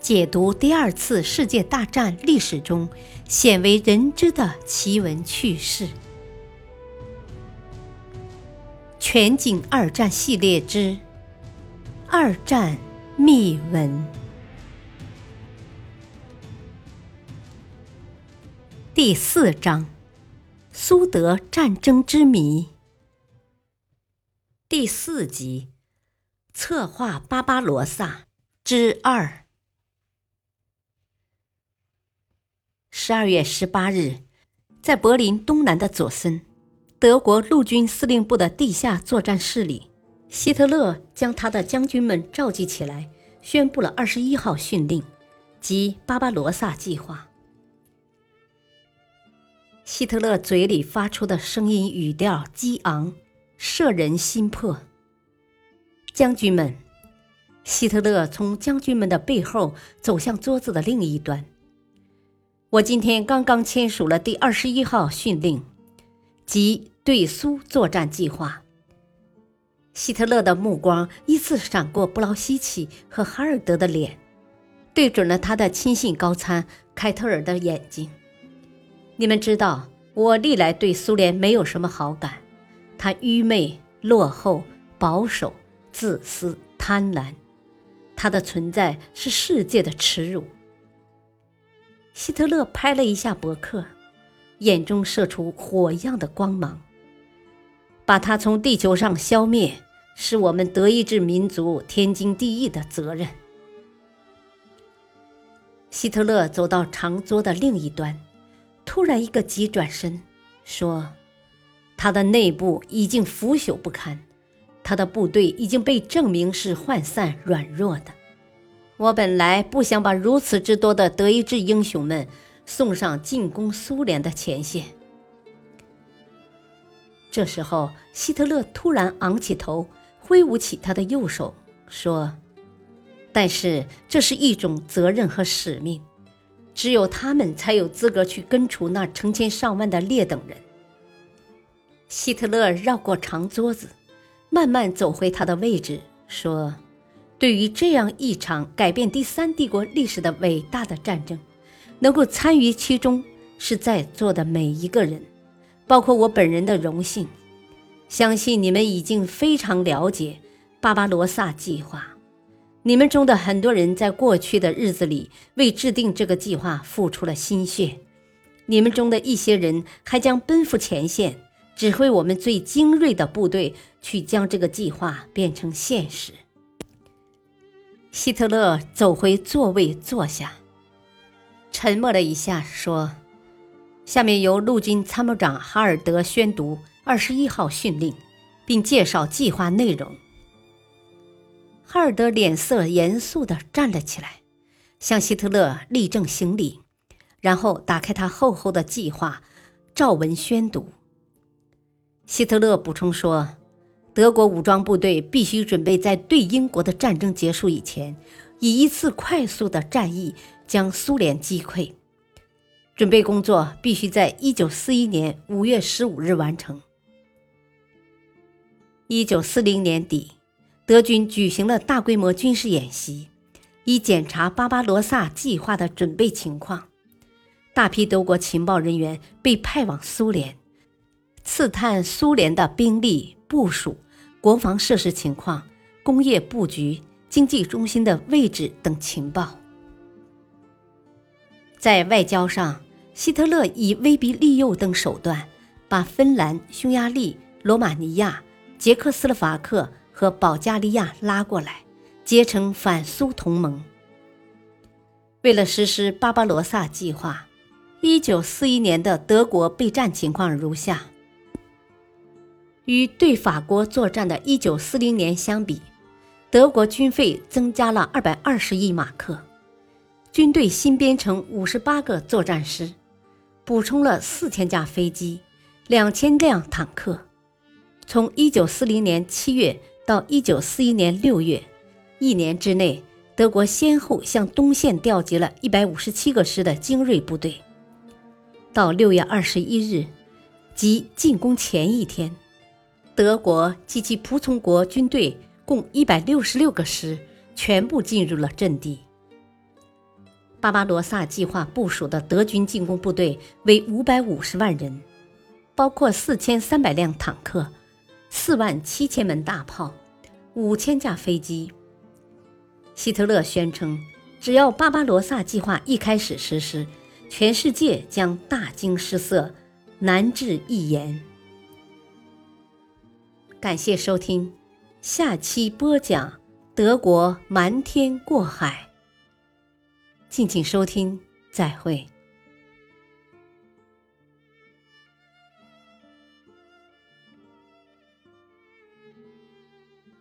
解读第二次世界大战历史中鲜为人知的奇闻趣事。全景二战系列之《二战秘闻》第四章：苏德战争之谜。第四集：策划巴巴罗萨之二。十二月十八日，在柏林东南的佐森，德国陆军司令部的地下作战室里，希特勒将他的将军们召集起来，宣布了二十一号训令，即巴巴罗萨计划。希特勒嘴里发出的声音语调激昂，摄人心魄。将军们，希特勒从将军们的背后走向桌子的另一端。我今天刚刚签署了第二十一号训令，即对苏作战计划。希特勒的目光依次闪过布劳希奇和哈尔德的脸，对准了他的亲信高参凯特尔的眼睛。你们知道，我历来对苏联没有什么好感，他愚昧、落后、保守、自私、贪婪，他的存在是世界的耻辱。希特勒拍了一下伯克，眼中射出火一样的光芒。把他从地球上消灭，是我们德意志民族天经地义的责任。希特勒走到长桌的另一端，突然一个急转身，说：“他的内部已经腐朽不堪，他的部队已经被证明是涣散软弱的。”我本来不想把如此之多的德意志英雄们送上进攻苏联的前线。这时候，希特勒突然昂起头，挥舞起他的右手，说：“但是这是一种责任和使命，只有他们才有资格去根除那成千上万的劣等人。”希特勒绕过长桌子，慢慢走回他的位置，说。对于这样一场改变第三帝国历史的伟大的战争，能够参与其中，是在座的每一个人，包括我本人的荣幸。相信你们已经非常了解巴巴罗萨计划。你们中的很多人在过去的日子里为制定这个计划付出了心血，你们中的一些人还将奔赴前线，指挥我们最精锐的部队去将这个计划变成现实。希特勒走回座位坐下，沉默了一下，说：“下面由陆军参谋长哈尔德宣读二十一号训令，并介绍计划内容。”哈尔德脸色严肃地站了起来，向希特勒立正行礼，然后打开他厚厚的计划，照文宣读。希特勒补充说。德国武装部队必须准备在对英国的战争结束以前，以一次快速的战役将苏联击溃。准备工作必须在一九四一年五月十五日完成。一九四零年底，德军举行了大规模军事演习，以检查巴巴罗萨计划的准备情况。大批德国情报人员被派往苏联，刺探苏联的兵力部署。国防设施情况、工业布局、经济中心的位置等情报。在外交上，希特勒以威逼利诱等手段，把芬兰、匈牙利、罗马尼亚、捷克斯洛伐克和保加利亚拉过来，结成反苏同盟。为了实施巴巴罗萨计划，一九四一年的德国备战情况如下。与对法国作战的1940年相比，德国军费增加了220亿马克，军队新编成58个作战师，补充了4000架飞机、2000辆坦克。从1940年7月到1941年6月，一年之内，德国先后向东线调集了157个师的精锐部队。到6月21日，即进攻前一天。德国及其仆从国军队共一百六十六个师全部进入了阵地。巴巴罗萨计划部署的德军进攻部队为五百五十万人，包括四千三百辆坦克、四万七千门大炮、五千架飞机。希特勒宣称，只要巴巴罗萨计划一开始实施，全世界将大惊失色，难治一言。感谢收听，下期播讲德国瞒天过海。敬请收听，再会。